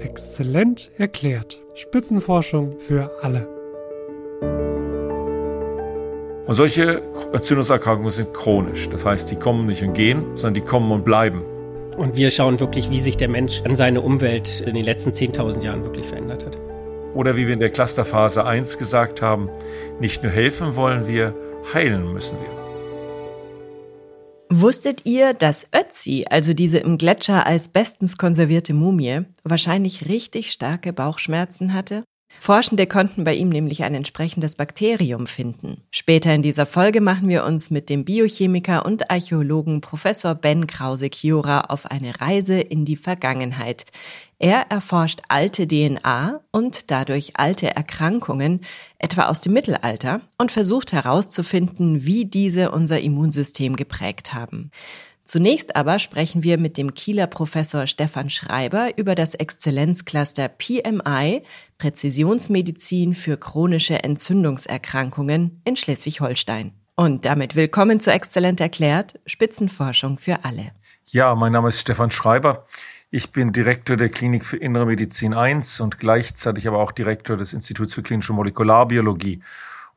Exzellent erklärt. Spitzenforschung für alle. Und solche Entzündungserkrankungen sind chronisch. Das heißt, die kommen nicht und gehen, sondern die kommen und bleiben. Und wir schauen wirklich, wie sich der Mensch an seine Umwelt in den letzten 10.000 Jahren wirklich verändert hat. Oder wie wir in der Clusterphase 1 gesagt haben, nicht nur helfen wollen wir, heilen müssen wir. Wusstet ihr, dass Ötzi, also diese im Gletschereis bestens konservierte Mumie, wahrscheinlich richtig starke Bauchschmerzen hatte? Forschende konnten bei ihm nämlich ein entsprechendes Bakterium finden. Später in dieser Folge machen wir uns mit dem Biochemiker und Archäologen Professor Ben Krause-Chiora auf eine Reise in die Vergangenheit. Er erforscht alte DNA und dadurch alte Erkrankungen, etwa aus dem Mittelalter, und versucht herauszufinden, wie diese unser Immunsystem geprägt haben. Zunächst aber sprechen wir mit dem Kieler Professor Stefan Schreiber über das Exzellenzcluster PMI, Präzisionsmedizin für chronische Entzündungserkrankungen in Schleswig-Holstein. Und damit willkommen zu Exzellent erklärt, Spitzenforschung für alle. Ja, mein Name ist Stefan Schreiber. Ich bin Direktor der Klinik für Innere Medizin 1 und gleichzeitig aber auch Direktor des Instituts für klinische Molekularbiologie.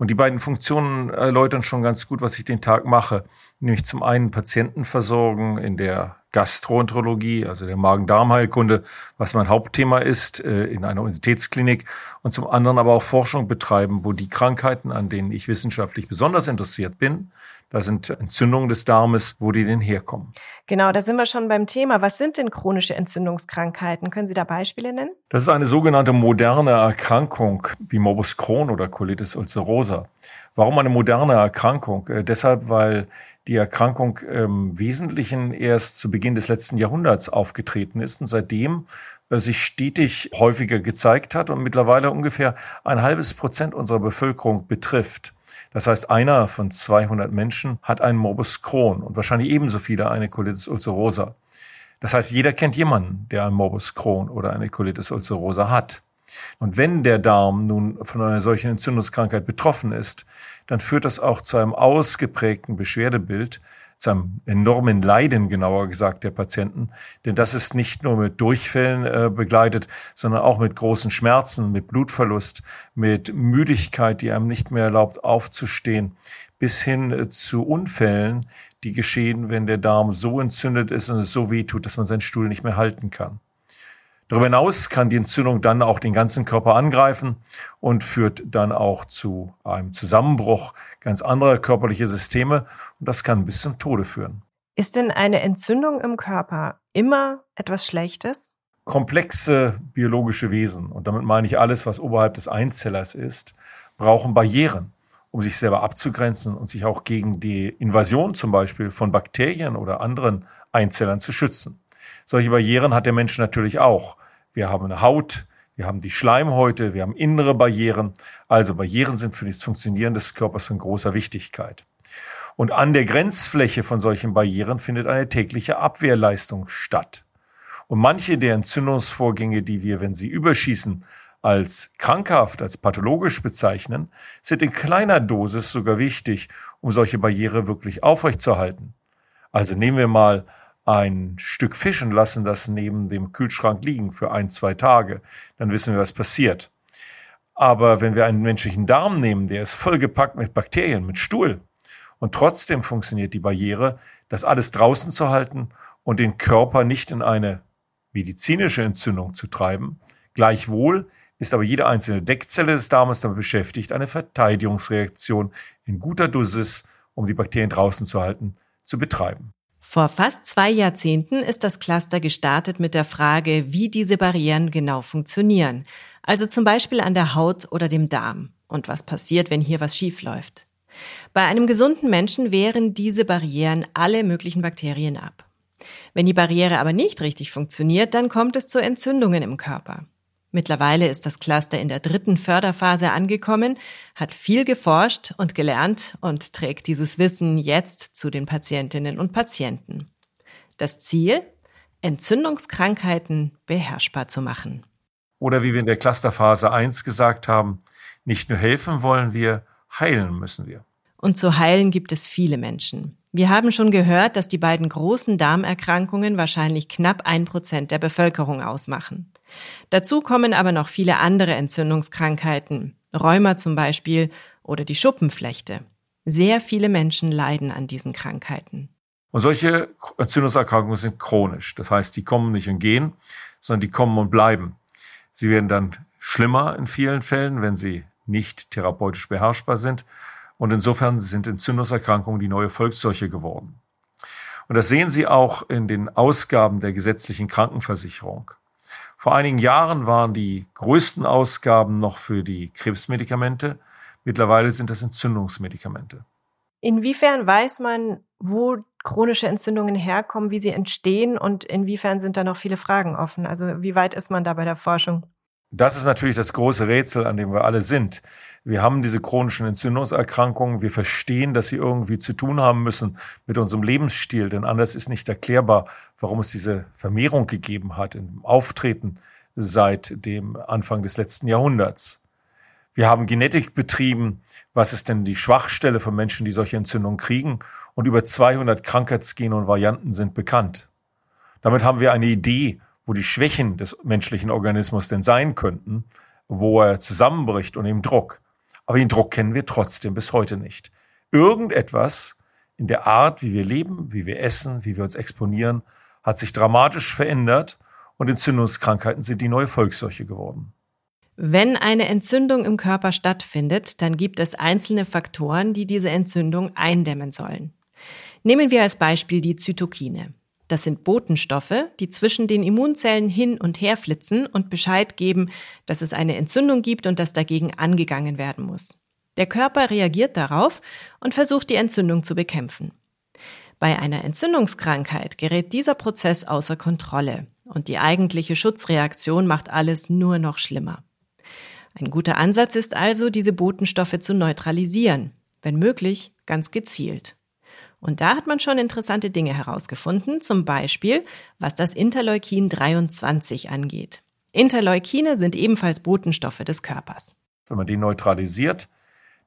Und die beiden Funktionen erläutern schon ganz gut, was ich den Tag mache. Nämlich zum einen Patienten versorgen in der Gastroenterologie, also der Magen-Darm-Heilkunde, was mein Hauptthema ist äh, in einer Universitätsklinik. Und zum anderen aber auch Forschung betreiben, wo die Krankheiten, an denen ich wissenschaftlich besonders interessiert bin, da sind Entzündungen des Darmes, wo die denn herkommen. Genau, da sind wir schon beim Thema. Was sind denn chronische Entzündungskrankheiten? Können Sie da Beispiele nennen? Das ist eine sogenannte moderne Erkrankung wie Morbus Crohn oder Colitis ulcerosa. Warum eine moderne Erkrankung? Äh, deshalb, weil die Erkrankung im Wesentlichen erst zu Beginn des letzten Jahrhunderts aufgetreten ist und seitdem äh, sich stetig häufiger gezeigt hat und mittlerweile ungefähr ein halbes Prozent unserer Bevölkerung betrifft. Das heißt, einer von 200 Menschen hat einen Morbus Crohn und wahrscheinlich ebenso viele eine Colitis ulcerosa. Das heißt, jeder kennt jemanden, der einen Morbus Crohn oder eine Colitis ulcerosa hat. Und wenn der Darm nun von einer solchen Entzündungskrankheit betroffen ist, dann führt das auch zu einem ausgeprägten Beschwerdebild, zu einem enormen Leiden, genauer gesagt, der Patienten. Denn das ist nicht nur mit Durchfällen äh, begleitet, sondern auch mit großen Schmerzen, mit Blutverlust, mit Müdigkeit, die einem nicht mehr erlaubt aufzustehen, bis hin äh, zu Unfällen, die geschehen, wenn der Darm so entzündet ist und es so weh tut, dass man seinen Stuhl nicht mehr halten kann. Darüber hinaus kann die Entzündung dann auch den ganzen Körper angreifen und führt dann auch zu einem Zusammenbruch ganz anderer körperlicher Systeme und das kann bis zum Tode führen. Ist denn eine Entzündung im Körper immer etwas Schlechtes? Komplexe biologische Wesen, und damit meine ich alles, was oberhalb des Einzellers ist, brauchen Barrieren, um sich selber abzugrenzen und sich auch gegen die Invasion zum Beispiel von Bakterien oder anderen Einzellern zu schützen. Solche Barrieren hat der Mensch natürlich auch. Wir haben eine Haut, wir haben die Schleimhäute, wir haben innere Barrieren. Also Barrieren sind für das Funktionieren des Körpers von großer Wichtigkeit. Und an der Grenzfläche von solchen Barrieren findet eine tägliche Abwehrleistung statt. Und manche der Entzündungsvorgänge, die wir, wenn sie überschießen, als krankhaft, als pathologisch bezeichnen, sind in kleiner Dosis sogar wichtig, um solche Barriere wirklich aufrechtzuerhalten. Also nehmen wir mal ein Stück Fisch und lassen das neben dem Kühlschrank liegen für ein, zwei Tage, dann wissen wir, was passiert. Aber wenn wir einen menschlichen Darm nehmen, der ist vollgepackt mit Bakterien, mit Stuhl, und trotzdem funktioniert die Barriere, das alles draußen zu halten und den Körper nicht in eine medizinische Entzündung zu treiben. Gleichwohl ist aber jede einzelne Deckzelle des Darmes damit beschäftigt, eine Verteidigungsreaktion in guter Dosis, um die Bakterien draußen zu halten, zu betreiben. Vor fast zwei Jahrzehnten ist das Cluster gestartet mit der Frage, wie diese Barrieren genau funktionieren. Also zum Beispiel an der Haut oder dem Darm. Und was passiert, wenn hier was schief läuft. Bei einem gesunden Menschen wehren diese Barrieren alle möglichen Bakterien ab. Wenn die Barriere aber nicht richtig funktioniert, dann kommt es zu Entzündungen im Körper. Mittlerweile ist das Cluster in der dritten Förderphase angekommen, hat viel geforscht und gelernt und trägt dieses Wissen jetzt zu den Patientinnen und Patienten. Das Ziel? Entzündungskrankheiten beherrschbar zu machen. Oder wie wir in der Clusterphase 1 gesagt haben, nicht nur helfen wollen wir, heilen müssen wir. Und zu heilen gibt es viele Menschen. Wir haben schon gehört, dass die beiden großen Darmerkrankungen wahrscheinlich knapp ein Prozent der Bevölkerung ausmachen. Dazu kommen aber noch viele andere Entzündungskrankheiten, Rheuma zum Beispiel oder die Schuppenflechte. Sehr viele Menschen leiden an diesen Krankheiten. Und solche Entzündungserkrankungen sind chronisch. Das heißt, die kommen nicht und gehen, sondern die kommen und bleiben. Sie werden dann schlimmer in vielen Fällen, wenn sie nicht therapeutisch beherrschbar sind. Und insofern sind Entzündungserkrankungen die neue Volksseuche geworden. Und das sehen Sie auch in den Ausgaben der gesetzlichen Krankenversicherung. Vor einigen Jahren waren die größten Ausgaben noch für die Krebsmedikamente. Mittlerweile sind das Entzündungsmedikamente. Inwiefern weiß man, wo chronische Entzündungen herkommen, wie sie entstehen und inwiefern sind da noch viele Fragen offen? Also wie weit ist man da bei der Forschung? Das ist natürlich das große Rätsel, an dem wir alle sind. Wir haben diese chronischen Entzündungserkrankungen. Wir verstehen, dass sie irgendwie zu tun haben müssen mit unserem Lebensstil, denn anders ist nicht erklärbar, warum es diese Vermehrung gegeben hat im Auftreten seit dem Anfang des letzten Jahrhunderts. Wir haben Genetik betrieben. Was ist denn die Schwachstelle von Menschen, die solche Entzündungen kriegen? Und über 200 Krankheitsgene und Varianten sind bekannt. Damit haben wir eine Idee, wo die Schwächen des menschlichen Organismus denn sein könnten, wo er zusammenbricht und im Druck. Aber den Druck kennen wir trotzdem bis heute nicht. Irgendetwas in der Art, wie wir leben, wie wir essen, wie wir uns exponieren, hat sich dramatisch verändert und Entzündungskrankheiten sind die neue Volksseuche geworden. Wenn eine Entzündung im Körper stattfindet, dann gibt es einzelne Faktoren, die diese Entzündung eindämmen sollen. Nehmen wir als Beispiel die Zytokine. Das sind Botenstoffe, die zwischen den Immunzellen hin und her flitzen und Bescheid geben, dass es eine Entzündung gibt und dass dagegen angegangen werden muss. Der Körper reagiert darauf und versucht die Entzündung zu bekämpfen. Bei einer Entzündungskrankheit gerät dieser Prozess außer Kontrolle und die eigentliche Schutzreaktion macht alles nur noch schlimmer. Ein guter Ansatz ist also, diese Botenstoffe zu neutralisieren, wenn möglich ganz gezielt. Und da hat man schon interessante Dinge herausgefunden, zum Beispiel was das Interleukin 23 angeht. Interleukine sind ebenfalls Botenstoffe des Körpers. Wenn man die neutralisiert,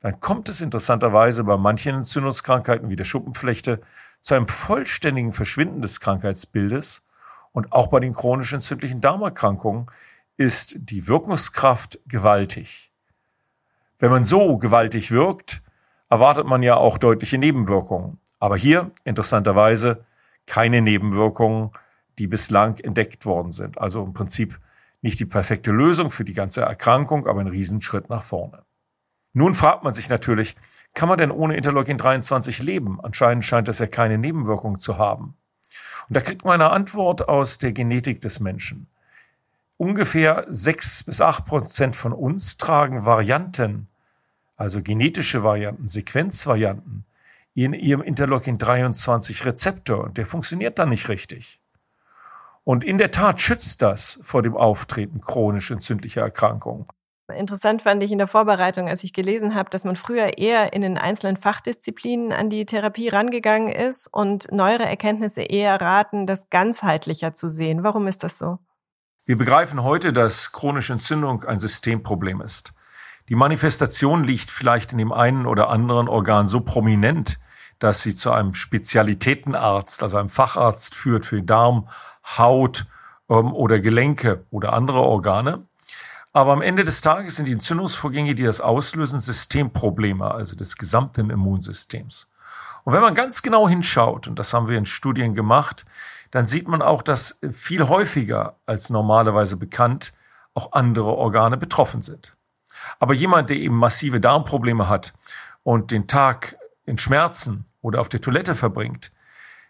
dann kommt es interessanterweise bei manchen Entzündungskrankheiten wie der Schuppenflechte zu einem vollständigen Verschwinden des Krankheitsbildes und auch bei den chronisch entzündlichen Darmerkrankungen ist die Wirkungskraft gewaltig. Wenn man so gewaltig wirkt, erwartet man ja auch deutliche Nebenwirkungen. Aber hier interessanterweise keine Nebenwirkungen, die bislang entdeckt worden sind. Also im Prinzip nicht die perfekte Lösung für die ganze Erkrankung, aber ein Riesenschritt nach vorne. Nun fragt man sich natürlich, kann man denn ohne Interleukin 23 leben? Anscheinend scheint es ja keine Nebenwirkungen zu haben. Und da kriegt man eine Antwort aus der Genetik des Menschen. Ungefähr sechs bis acht Prozent von uns tragen Varianten, also genetische Varianten, Sequenzvarianten, in ihrem Interleukin 23 Rezeptor und der funktioniert dann nicht richtig. Und in der Tat schützt das vor dem Auftreten chronisch entzündlicher Erkrankungen. Interessant fand ich in der Vorbereitung, als ich gelesen habe, dass man früher eher in den einzelnen Fachdisziplinen an die Therapie rangegangen ist und neuere Erkenntnisse eher raten, das ganzheitlicher zu sehen. Warum ist das so? Wir begreifen heute, dass chronische Entzündung ein Systemproblem ist. Die Manifestation liegt vielleicht in dem einen oder anderen Organ so prominent, dass sie zu einem Spezialitätenarzt, also einem Facharzt führt für Darm, Haut ähm, oder Gelenke oder andere Organe. Aber am Ende des Tages sind die Entzündungsvorgänge, die das auslösen, Systemprobleme, also des gesamten Immunsystems. Und wenn man ganz genau hinschaut, und das haben wir in Studien gemacht, dann sieht man auch, dass viel häufiger als normalerweise bekannt auch andere Organe betroffen sind. Aber jemand, der eben massive Darmprobleme hat und den Tag in Schmerzen oder auf der Toilette verbringt,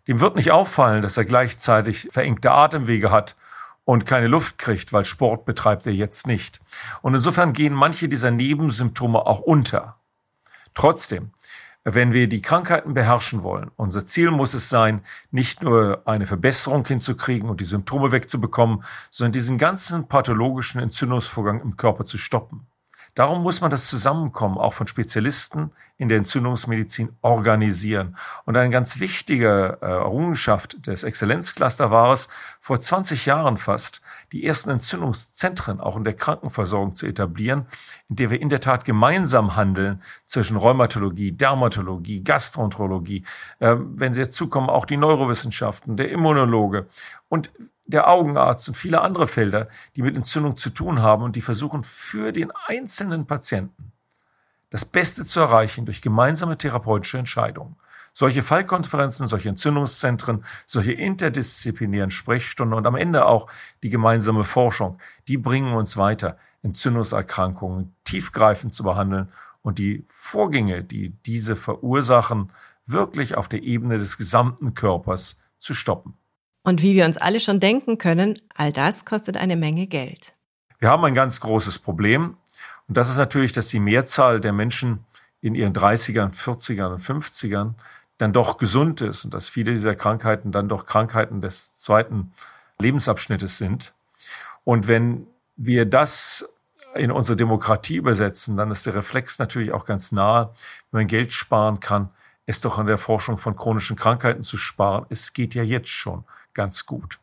dem wird nicht auffallen, dass er gleichzeitig verengte Atemwege hat und keine Luft kriegt, weil Sport betreibt er jetzt nicht. Und insofern gehen manche dieser Nebensymptome auch unter. Trotzdem, wenn wir die Krankheiten beherrschen wollen, unser Ziel muss es sein, nicht nur eine Verbesserung hinzukriegen und die Symptome wegzubekommen, sondern diesen ganzen pathologischen Entzündungsvorgang im Körper zu stoppen. Darum muss man das Zusammenkommen auch von Spezialisten in der Entzündungsmedizin organisieren. Und eine ganz wichtige äh, Errungenschaft des Exzellenzcluster war es, vor 20 Jahren fast die ersten Entzündungszentren auch in der Krankenversorgung zu etablieren, in der wir in der Tat gemeinsam handeln zwischen Rheumatologie, Dermatologie, Gastroenterologie, äh, wenn Sie jetzt zukommen, auch die Neurowissenschaften, der Immunologe und der Augenarzt und viele andere Felder, die mit Entzündung zu tun haben und die versuchen für den einzelnen Patienten das Beste zu erreichen durch gemeinsame therapeutische Entscheidungen. Solche Fallkonferenzen, solche Entzündungszentren, solche interdisziplinären Sprechstunden und am Ende auch die gemeinsame Forschung, die bringen uns weiter, Entzündungserkrankungen tiefgreifend zu behandeln und die Vorgänge, die diese verursachen, wirklich auf der Ebene des gesamten Körpers zu stoppen. Und wie wir uns alle schon denken können, all das kostet eine Menge Geld. Wir haben ein ganz großes Problem. Und das ist natürlich, dass die Mehrzahl der Menschen in ihren 30ern, 40ern und 50ern dann doch gesund ist und dass viele dieser Krankheiten dann doch Krankheiten des zweiten Lebensabschnittes sind. Und wenn wir das in unsere Demokratie übersetzen, dann ist der Reflex natürlich auch ganz nahe, wenn man Geld sparen kann, es doch an der Forschung von chronischen Krankheiten zu sparen. Es geht ja jetzt schon ganz gut.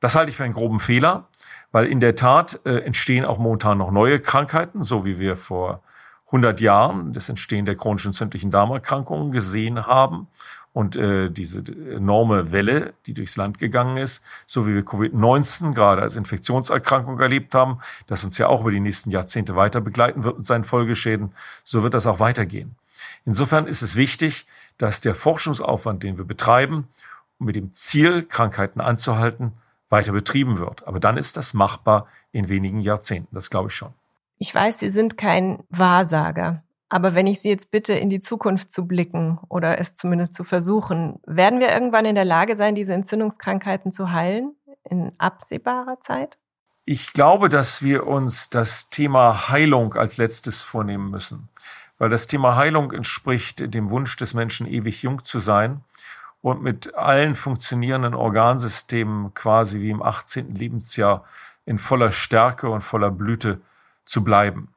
Das halte ich für einen groben Fehler. Weil in der Tat äh, entstehen auch momentan noch neue Krankheiten, so wie wir vor 100 Jahren das Entstehen der chronischen entzündlichen Darmerkrankungen gesehen haben und äh, diese enorme Welle, die durchs Land gegangen ist, so wie wir Covid-19 gerade als Infektionserkrankung erlebt haben, das uns ja auch über die nächsten Jahrzehnte weiter begleiten wird mit seinen Folgeschäden, so wird das auch weitergehen. Insofern ist es wichtig, dass der Forschungsaufwand, den wir betreiben, mit dem Ziel, Krankheiten anzuhalten, weiter betrieben wird. Aber dann ist das machbar in wenigen Jahrzehnten. Das glaube ich schon. Ich weiß, Sie sind kein Wahrsager. Aber wenn ich Sie jetzt bitte, in die Zukunft zu blicken oder es zumindest zu versuchen, werden wir irgendwann in der Lage sein, diese Entzündungskrankheiten zu heilen in absehbarer Zeit? Ich glaube, dass wir uns das Thema Heilung als letztes vornehmen müssen, weil das Thema Heilung entspricht dem Wunsch des Menschen, ewig jung zu sein und mit allen funktionierenden Organsystemen quasi wie im 18. Lebensjahr in voller Stärke und voller Blüte zu bleiben.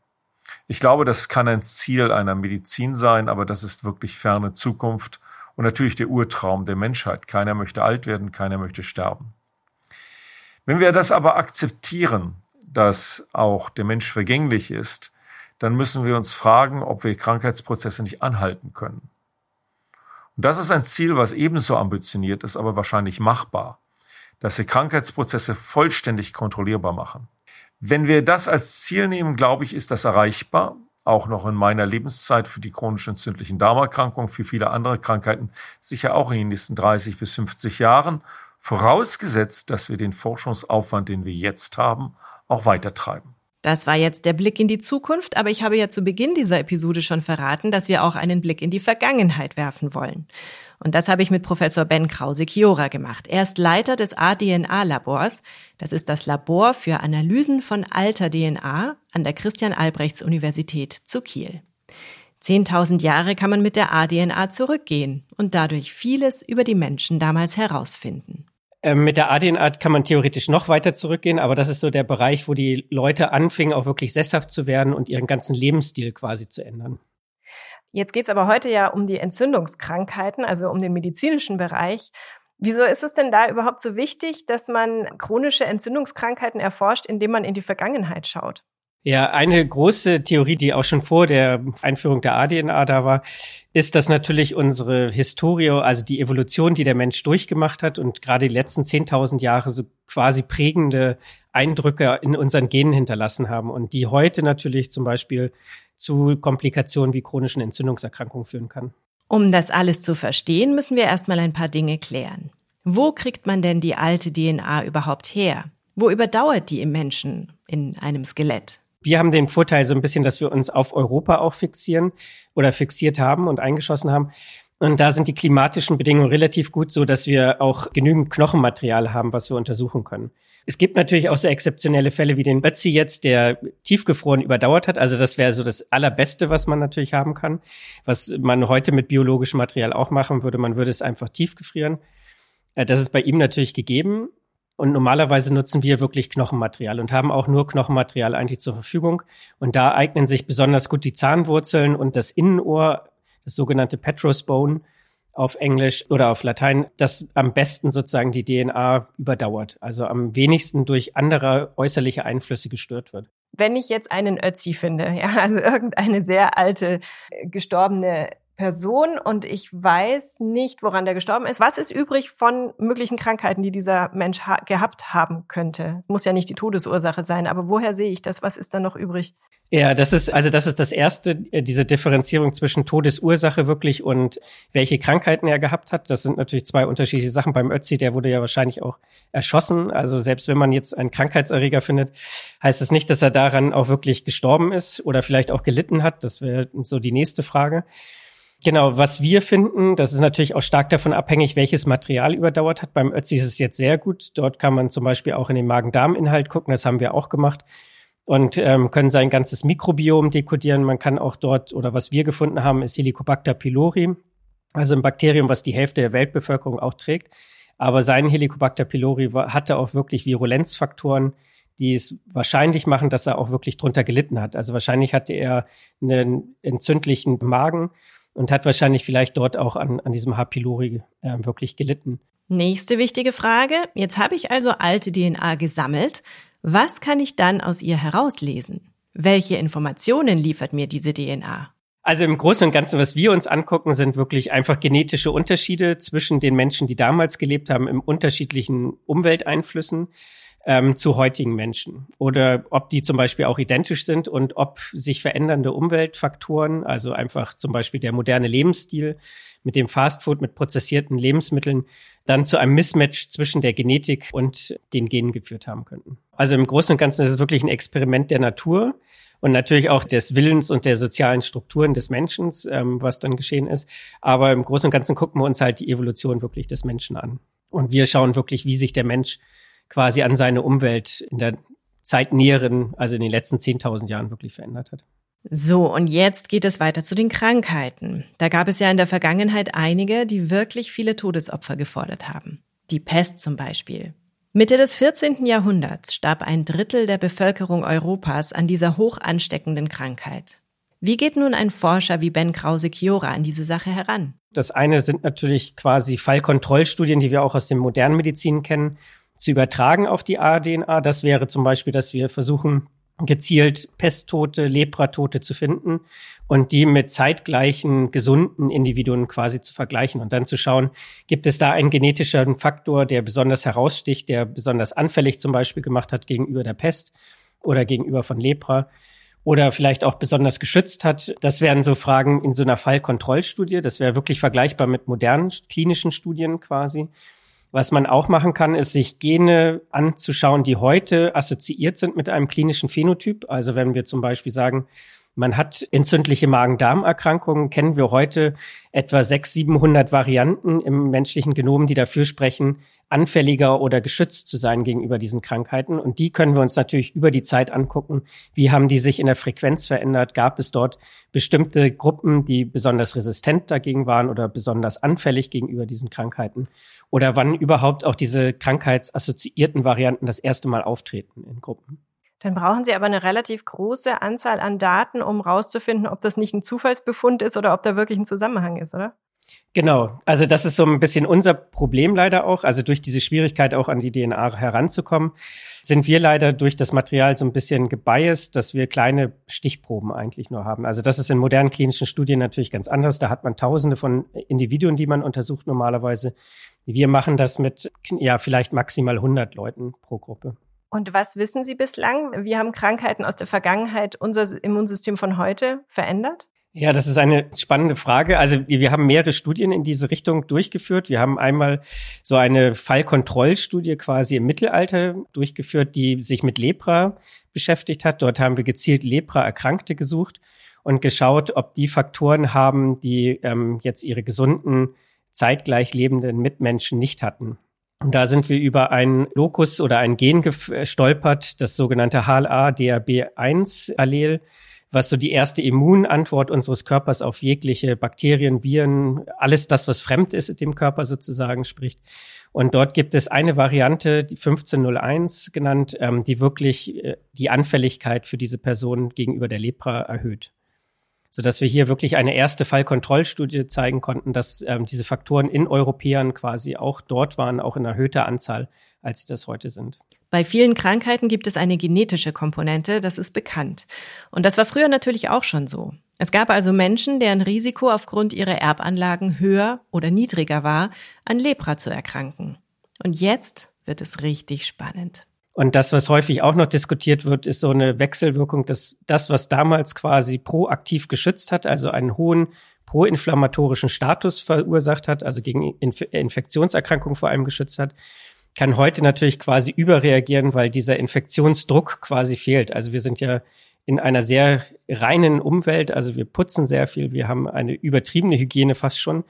Ich glaube, das kann ein Ziel einer Medizin sein, aber das ist wirklich ferne Zukunft und natürlich der Urtraum der Menschheit. Keiner möchte alt werden, keiner möchte sterben. Wenn wir das aber akzeptieren, dass auch der Mensch vergänglich ist, dann müssen wir uns fragen, ob wir Krankheitsprozesse nicht anhalten können. Das ist ein Ziel, was ebenso ambitioniert ist, aber wahrscheinlich machbar, dass wir Krankheitsprozesse vollständig kontrollierbar machen. Wenn wir das als Ziel nehmen, glaube ich, ist das erreichbar, auch noch in meiner Lebenszeit für die chronischen entzündlichen Darmerkrankungen, für viele andere Krankheiten, sicher auch in den nächsten 30 bis 50 Jahren, vorausgesetzt, dass wir den Forschungsaufwand, den wir jetzt haben, auch weitertreiben. Das war jetzt der Blick in die Zukunft, aber ich habe ja zu Beginn dieser Episode schon verraten, dass wir auch einen Blick in die Vergangenheit werfen wollen. Und das habe ich mit Professor Ben Krause-Chiora gemacht. Er ist Leiter des ADNA-Labors. Das ist das Labor für Analysen von alter DNA an der Christian-Albrechts-Universität zu Kiel. Zehntausend Jahre kann man mit der ADNA zurückgehen und dadurch vieles über die Menschen damals herausfinden. Ähm, mit der ADN-Art kann man theoretisch noch weiter zurückgehen, aber das ist so der Bereich, wo die Leute anfingen, auch wirklich sesshaft zu werden und ihren ganzen Lebensstil quasi zu ändern. Jetzt geht es aber heute ja um die Entzündungskrankheiten, also um den medizinischen Bereich. Wieso ist es denn da überhaupt so wichtig, dass man chronische Entzündungskrankheiten erforscht, indem man in die Vergangenheit schaut? Ja, eine große Theorie, die auch schon vor der Einführung der ADNA da war, ist, dass natürlich unsere Historie, also die Evolution, die der Mensch durchgemacht hat und gerade die letzten 10.000 Jahre so quasi prägende Eindrücke in unseren Genen hinterlassen haben und die heute natürlich zum Beispiel zu Komplikationen wie chronischen Entzündungserkrankungen führen kann. Um das alles zu verstehen, müssen wir erstmal ein paar Dinge klären. Wo kriegt man denn die alte DNA überhaupt her? Wo überdauert die im Menschen in einem Skelett? Wir haben den Vorteil so ein bisschen, dass wir uns auf Europa auch fixieren oder fixiert haben und eingeschossen haben. Und da sind die klimatischen Bedingungen relativ gut, so dass wir auch genügend Knochenmaterial haben, was wir untersuchen können. Es gibt natürlich auch so exzeptionelle Fälle wie den Ötzi jetzt, der tiefgefroren überdauert hat. Also das wäre so das Allerbeste, was man natürlich haben kann. Was man heute mit biologischem Material auch machen würde. Man würde es einfach tiefgefrieren. Äh, das ist bei ihm natürlich gegeben. Und normalerweise nutzen wir wirklich Knochenmaterial und haben auch nur Knochenmaterial eigentlich zur Verfügung. Und da eignen sich besonders gut die Zahnwurzeln und das Innenohr, das sogenannte Petrous Bone auf Englisch oder auf Latein, das am besten sozusagen die DNA überdauert. Also am wenigsten durch andere äußerliche Einflüsse gestört wird. Wenn ich jetzt einen Ötzi finde, ja, also irgendeine sehr alte, äh, gestorbene Person und ich weiß nicht, woran der gestorben ist. Was ist übrig von möglichen Krankheiten, die dieser Mensch ha gehabt haben könnte? Muss ja nicht die Todesursache sein, aber woher sehe ich das? Was ist da noch übrig? Ja, das ist, also das ist das erste, äh, diese Differenzierung zwischen Todesursache wirklich und welche Krankheiten er gehabt hat. Das sind natürlich zwei unterschiedliche Sachen. Beim Ötzi, der wurde ja wahrscheinlich auch erschossen. Also selbst wenn man jetzt einen Krankheitserreger findet, heißt das nicht, dass er daran auch wirklich gestorben ist oder vielleicht auch gelitten hat. Das wäre so die nächste Frage. Genau, was wir finden, das ist natürlich auch stark davon abhängig, welches Material überdauert hat. Beim Ötzi ist es jetzt sehr gut. Dort kann man zum Beispiel auch in den Magen-Darm-Inhalt gucken. Das haben wir auch gemacht und ähm, können sein ganzes Mikrobiom dekodieren. Man kann auch dort, oder was wir gefunden haben, ist Helicobacter pylori, also ein Bakterium, was die Hälfte der Weltbevölkerung auch trägt. Aber sein Helicobacter pylori hatte auch wirklich Virulenzfaktoren, die es wahrscheinlich machen, dass er auch wirklich drunter gelitten hat. Also wahrscheinlich hatte er einen entzündlichen Magen und hat wahrscheinlich vielleicht dort auch an, an diesem H. pylori äh, wirklich gelitten. Nächste wichtige Frage. Jetzt habe ich also alte DNA gesammelt. Was kann ich dann aus ihr herauslesen? Welche Informationen liefert mir diese DNA? Also im Großen und Ganzen, was wir uns angucken, sind wirklich einfach genetische Unterschiede zwischen den Menschen, die damals gelebt haben, im unterschiedlichen Umwelteinflüssen ähm, zu heutigen Menschen oder ob die zum Beispiel auch identisch sind und ob sich verändernde Umweltfaktoren, also einfach zum Beispiel der moderne Lebensstil mit dem Fastfood, mit prozessierten Lebensmitteln, dann zu einem Mismatch zwischen der Genetik und den Genen geführt haben könnten. Also im Großen und Ganzen ist es wirklich ein Experiment der Natur und natürlich auch des Willens und der sozialen Strukturen des Menschen, ähm, was dann geschehen ist. Aber im Großen und Ganzen gucken wir uns halt die Evolution wirklich des Menschen an. Und wir schauen wirklich, wie sich der Mensch quasi an seine Umwelt in der zeitnäheren, also in den letzten 10.000 Jahren wirklich verändert hat. So, und jetzt geht es weiter zu den Krankheiten. Da gab es ja in der Vergangenheit einige, die wirklich viele Todesopfer gefordert haben. Die Pest zum Beispiel. Mitte des 14. Jahrhunderts starb ein Drittel der Bevölkerung Europas an dieser hoch ansteckenden Krankheit. Wie geht nun ein Forscher wie Ben Krause-Chiora an diese Sache heran? Das eine sind natürlich quasi Fallkontrollstudien, die wir auch aus dem modernen Medizin kennen, zu übertragen auf die ARDNA. Das wäre zum Beispiel, dass wir versuchen, gezielt Pesttote, Lepratote zu finden und die mit zeitgleichen gesunden Individuen quasi zu vergleichen und dann zu schauen, gibt es da einen genetischen Faktor, der besonders heraussticht, der besonders anfällig zum Beispiel gemacht hat gegenüber der Pest oder gegenüber von Lepra oder vielleicht auch besonders geschützt hat. Das wären so Fragen in so einer Fallkontrollstudie. Das wäre wirklich vergleichbar mit modernen klinischen Studien quasi. Was man auch machen kann, ist, sich Gene anzuschauen, die heute assoziiert sind mit einem klinischen Phänotyp. Also wenn wir zum Beispiel sagen, man hat entzündliche Magen-Darm-Erkrankungen, kennen wir heute etwa 600, 700 Varianten im menschlichen Genom, die dafür sprechen, anfälliger oder geschützt zu sein gegenüber diesen Krankheiten. Und die können wir uns natürlich über die Zeit angucken. Wie haben die sich in der Frequenz verändert? Gab es dort bestimmte Gruppen, die besonders resistent dagegen waren oder besonders anfällig gegenüber diesen Krankheiten? Oder wann überhaupt auch diese krankheitsassoziierten Varianten das erste Mal auftreten in Gruppen? Dann brauchen Sie aber eine relativ große Anzahl an Daten, um rauszufinden, ob das nicht ein Zufallsbefund ist oder ob da wirklich ein Zusammenhang ist, oder? Genau, also das ist so ein bisschen unser Problem leider auch. Also durch diese Schwierigkeit auch an die DNA heranzukommen, sind wir leider durch das Material so ein bisschen gebiased, dass wir kleine Stichproben eigentlich nur haben. Also das ist in modernen klinischen Studien natürlich ganz anders. Da hat man Tausende von Individuen, die man untersucht normalerweise. Wir machen das mit ja vielleicht maximal 100 Leuten pro Gruppe. Und was wissen Sie bislang? Wie haben Krankheiten aus der Vergangenheit unser Immunsystem von heute verändert? Ja, das ist eine spannende Frage. Also wir haben mehrere Studien in diese Richtung durchgeführt. Wir haben einmal so eine Fallkontrollstudie quasi im Mittelalter durchgeführt, die sich mit Lepra beschäftigt hat. Dort haben wir gezielt Lepra-Erkrankte gesucht und geschaut, ob die Faktoren haben, die ähm, jetzt ihre gesunden, zeitgleich lebenden Mitmenschen nicht hatten. Und da sind wir über einen Lokus oder ein Gen gestolpert, das sogenannte HLA-DRB1-Allel, was so die erste Immunantwort unseres Körpers auf jegliche Bakterien, Viren, alles das, was fremd ist dem Körper sozusagen spricht. Und dort gibt es eine Variante, die 1501 genannt, ähm, die wirklich äh, die Anfälligkeit für diese Person gegenüber der Lepra erhöht. Sodass wir hier wirklich eine erste Fallkontrollstudie zeigen konnten, dass ähm, diese Faktoren in Europäern quasi auch dort waren, auch in erhöhter Anzahl, als sie das heute sind. Bei vielen Krankheiten gibt es eine genetische Komponente, das ist bekannt. Und das war früher natürlich auch schon so. Es gab also Menschen, deren Risiko aufgrund ihrer Erbanlagen höher oder niedriger war, an Lepra zu erkranken. Und jetzt wird es richtig spannend. Und das, was häufig auch noch diskutiert wird, ist so eine Wechselwirkung, dass das, was damals quasi proaktiv geschützt hat, also einen hohen proinflammatorischen Status verursacht hat, also gegen Inf Infektionserkrankungen vor allem geschützt hat, kann heute natürlich quasi überreagieren, weil dieser Infektionsdruck quasi fehlt. Also wir sind ja in einer sehr reinen Umwelt. Also wir putzen sehr viel, wir haben eine übertriebene Hygiene fast schon.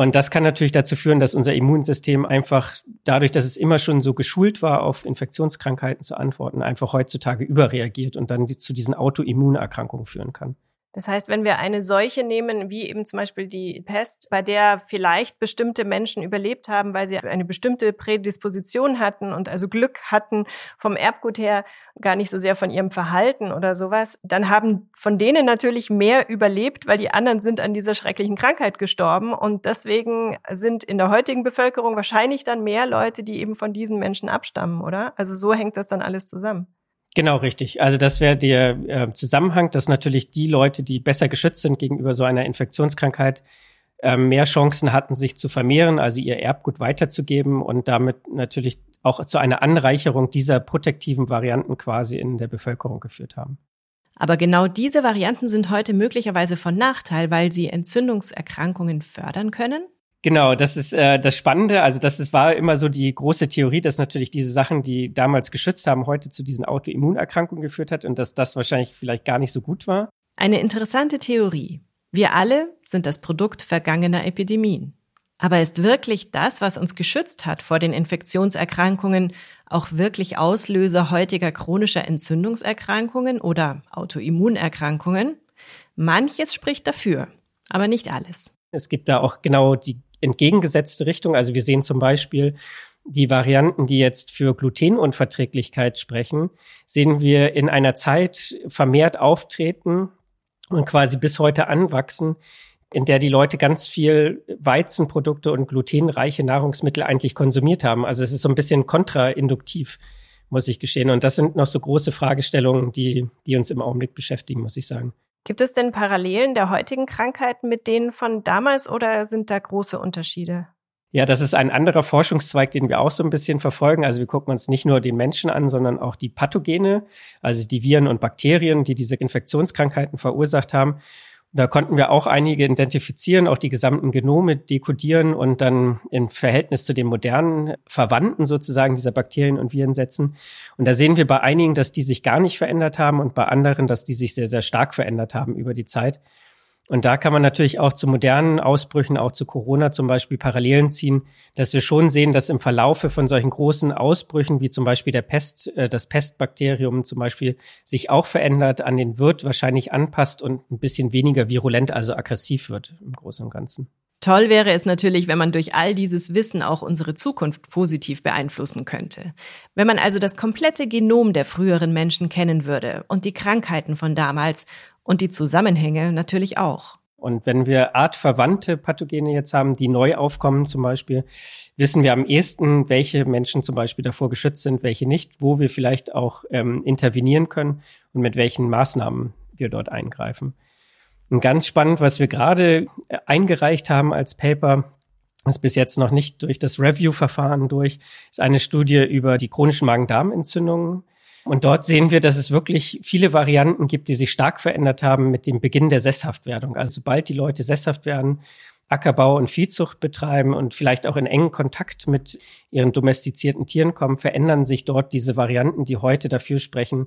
Und das kann natürlich dazu führen, dass unser Immunsystem einfach dadurch, dass es immer schon so geschult war, auf Infektionskrankheiten zu antworten, einfach heutzutage überreagiert und dann die, zu diesen Autoimmunerkrankungen führen kann. Das heißt, wenn wir eine Seuche nehmen, wie eben zum Beispiel die Pest, bei der vielleicht bestimmte Menschen überlebt haben, weil sie eine bestimmte Prädisposition hatten und also Glück hatten vom Erbgut her, gar nicht so sehr von ihrem Verhalten oder sowas, dann haben von denen natürlich mehr überlebt, weil die anderen sind an dieser schrecklichen Krankheit gestorben und deswegen sind in der heutigen Bevölkerung wahrscheinlich dann mehr Leute, die eben von diesen Menschen abstammen, oder? Also so hängt das dann alles zusammen. Genau, richtig. Also das wäre der äh, Zusammenhang, dass natürlich die Leute, die besser geschützt sind gegenüber so einer Infektionskrankheit, äh, mehr Chancen hatten, sich zu vermehren, also ihr Erbgut weiterzugeben und damit natürlich auch zu einer Anreicherung dieser protektiven Varianten quasi in der Bevölkerung geführt haben. Aber genau diese Varianten sind heute möglicherweise von Nachteil, weil sie Entzündungserkrankungen fördern können? Genau, das ist äh, das Spannende. Also das ist, war immer so die große Theorie, dass natürlich diese Sachen, die damals geschützt haben, heute zu diesen Autoimmunerkrankungen geführt hat und dass das wahrscheinlich vielleicht gar nicht so gut war. Eine interessante Theorie. Wir alle sind das Produkt vergangener Epidemien. Aber ist wirklich das, was uns geschützt hat vor den Infektionserkrankungen, auch wirklich Auslöser heutiger chronischer Entzündungserkrankungen oder Autoimmunerkrankungen? Manches spricht dafür, aber nicht alles. Es gibt da auch genau die entgegengesetzte Richtung. Also wir sehen zum Beispiel die Varianten, die jetzt für Glutenunverträglichkeit sprechen, sehen wir in einer Zeit vermehrt auftreten und quasi bis heute anwachsen, in der die Leute ganz viel Weizenprodukte und glutenreiche Nahrungsmittel eigentlich konsumiert haben. Also es ist so ein bisschen kontrainduktiv, muss ich gestehen. Und das sind noch so große Fragestellungen, die, die uns im Augenblick beschäftigen, muss ich sagen. Gibt es denn Parallelen der heutigen Krankheiten mit denen von damals oder sind da große Unterschiede? Ja, das ist ein anderer Forschungszweig, den wir auch so ein bisschen verfolgen. Also wir gucken uns nicht nur den Menschen an, sondern auch die Pathogene, also die Viren und Bakterien, die diese Infektionskrankheiten verursacht haben. Da konnten wir auch einige identifizieren, auch die gesamten Genome dekodieren und dann im Verhältnis zu den modernen Verwandten sozusagen dieser Bakterien und Viren setzen. Und da sehen wir bei einigen, dass die sich gar nicht verändert haben und bei anderen, dass die sich sehr, sehr stark verändert haben über die Zeit. Und da kann man natürlich auch zu modernen Ausbrüchen, auch zu Corona zum Beispiel Parallelen ziehen, dass wir schon sehen, dass im Verlaufe von solchen großen Ausbrüchen, wie zum Beispiel der Pest, äh, das Pestbakterium zum Beispiel, sich auch verändert, an den Wirt wahrscheinlich anpasst und ein bisschen weniger virulent, also aggressiv wird im Großen und Ganzen. Toll wäre es natürlich, wenn man durch all dieses Wissen auch unsere Zukunft positiv beeinflussen könnte. Wenn man also das komplette Genom der früheren Menschen kennen würde und die Krankheiten von damals und die Zusammenhänge natürlich auch. Und wenn wir artverwandte Pathogene jetzt haben, die neu aufkommen zum Beispiel, wissen wir am ehesten, welche Menschen zum Beispiel davor geschützt sind, welche nicht, wo wir vielleicht auch ähm, intervenieren können und mit welchen Maßnahmen wir dort eingreifen. Und ganz spannend, was wir gerade äh, eingereicht haben als Paper, ist bis jetzt noch nicht durch das Review-Verfahren durch, ist eine Studie über die chronischen Magen-Darm-Entzündungen und dort sehen wir, dass es wirklich viele Varianten gibt, die sich stark verändert haben mit dem Beginn der Sesshaftwerdung. Also sobald die Leute sesshaft werden, Ackerbau und Viehzucht betreiben und vielleicht auch in engen Kontakt mit ihren domestizierten Tieren kommen, verändern sich dort diese Varianten, die heute dafür sprechen,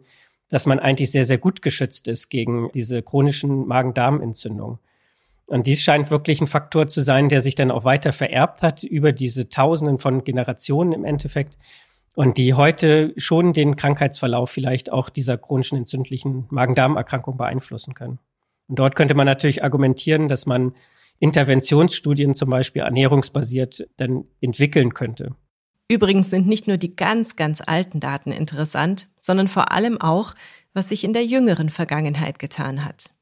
dass man eigentlich sehr, sehr gut geschützt ist gegen diese chronischen Magen-Darm-Entzündungen. Und dies scheint wirklich ein Faktor zu sein, der sich dann auch weiter vererbt hat über diese Tausenden von Generationen im Endeffekt und die heute schon den Krankheitsverlauf vielleicht auch dieser chronischen entzündlichen Magen-Darm-Erkrankung beeinflussen können. Und dort könnte man natürlich argumentieren, dass man Interventionsstudien zum Beispiel ernährungsbasiert dann entwickeln könnte. Übrigens sind nicht nur die ganz, ganz alten Daten interessant, sondern vor allem auch, was sich in der jüngeren Vergangenheit getan hat.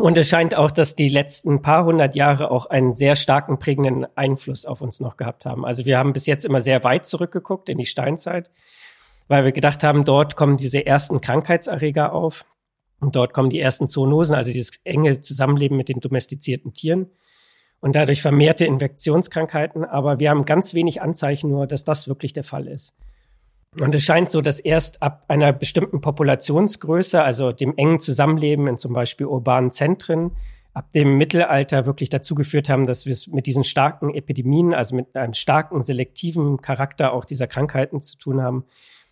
Und es scheint auch, dass die letzten paar hundert Jahre auch einen sehr starken prägenden Einfluss auf uns noch gehabt haben. Also wir haben bis jetzt immer sehr weit zurückgeguckt in die Steinzeit, weil wir gedacht haben, dort kommen diese ersten Krankheitserreger auf und dort kommen die ersten Zoonosen, also dieses enge Zusammenleben mit den domestizierten Tieren und dadurch vermehrte Infektionskrankheiten. Aber wir haben ganz wenig Anzeichen nur, dass das wirklich der Fall ist. Und es scheint so, dass erst ab einer bestimmten Populationsgröße, also dem engen Zusammenleben in zum Beispiel urbanen Zentren, ab dem Mittelalter wirklich dazu geführt haben, dass wir es mit diesen starken Epidemien, also mit einem starken selektiven Charakter auch dieser Krankheiten zu tun haben.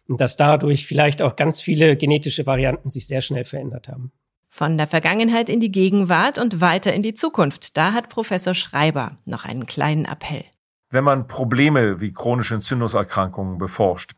Und dass dadurch vielleicht auch ganz viele genetische Varianten sich sehr schnell verändert haben. Von der Vergangenheit in die Gegenwart und weiter in die Zukunft. Da hat Professor Schreiber noch einen kleinen Appell. Wenn man Probleme wie chronische Entzündungserkrankungen beforscht,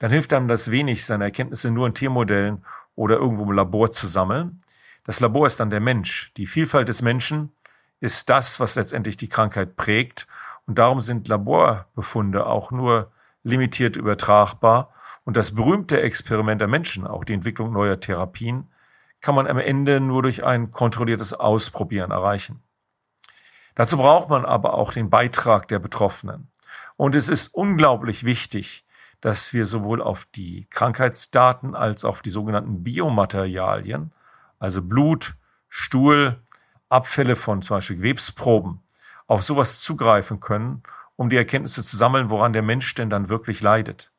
dann hilft einem das wenig, seine Erkenntnisse nur in Tiermodellen oder irgendwo im Labor zu sammeln. Das Labor ist dann der Mensch. Die Vielfalt des Menschen ist das, was letztendlich die Krankheit prägt. Und darum sind Laborbefunde auch nur limitiert übertragbar. Und das berühmte Experiment der Menschen, auch die Entwicklung neuer Therapien, kann man am Ende nur durch ein kontrolliertes Ausprobieren erreichen. Dazu braucht man aber auch den Beitrag der Betroffenen. Und es ist unglaublich wichtig, dass wir sowohl auf die Krankheitsdaten als auch auf die sogenannten Biomaterialien, also Blut, Stuhl, Abfälle von zum Beispiel Gewebsproben, auf sowas zugreifen können, um die Erkenntnisse zu sammeln, woran der Mensch denn dann wirklich leidet.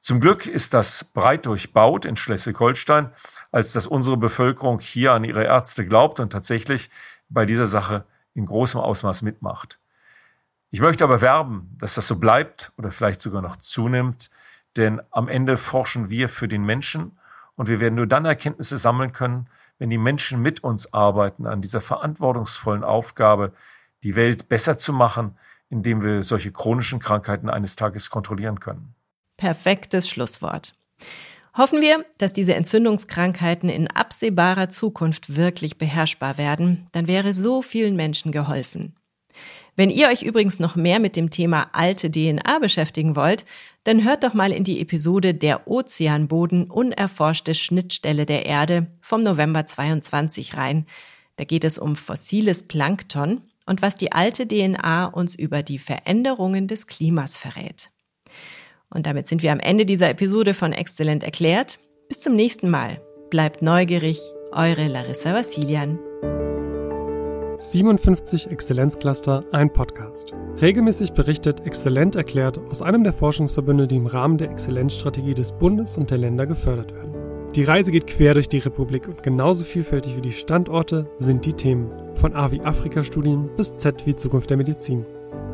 Zum Glück ist das breit durchbaut in Schleswig-Holstein, als dass unsere Bevölkerung hier an ihre Ärzte glaubt und tatsächlich bei dieser Sache in großem Ausmaß mitmacht. Ich möchte aber werben, dass das so bleibt oder vielleicht sogar noch zunimmt, denn am Ende forschen wir für den Menschen und wir werden nur dann Erkenntnisse sammeln können, wenn die Menschen mit uns arbeiten an dieser verantwortungsvollen Aufgabe, die Welt besser zu machen, indem wir solche chronischen Krankheiten eines Tages kontrollieren können. Perfektes Schlusswort. Hoffen wir, dass diese Entzündungskrankheiten in absehbarer Zukunft wirklich beherrschbar werden, dann wäre so vielen Menschen geholfen. Wenn ihr euch übrigens noch mehr mit dem Thema alte DNA beschäftigen wollt, dann hört doch mal in die Episode Der Ozeanboden unerforschte Schnittstelle der Erde vom November 22 rein. Da geht es um fossiles Plankton und was die alte DNA uns über die Veränderungen des Klimas verrät. Und damit sind wir am Ende dieser Episode von Exzellent erklärt. Bis zum nächsten Mal. Bleibt neugierig, eure Larissa Vassilian. 57 Exzellenzcluster, ein Podcast. Regelmäßig berichtet Exzellent erklärt aus einem der Forschungsverbünde, die im Rahmen der Exzellenzstrategie des Bundes und der Länder gefördert werden. Die Reise geht quer durch die Republik und genauso vielfältig wie die Standorte sind die Themen. Von A wie Afrika-Studien bis Z wie Zukunft der Medizin.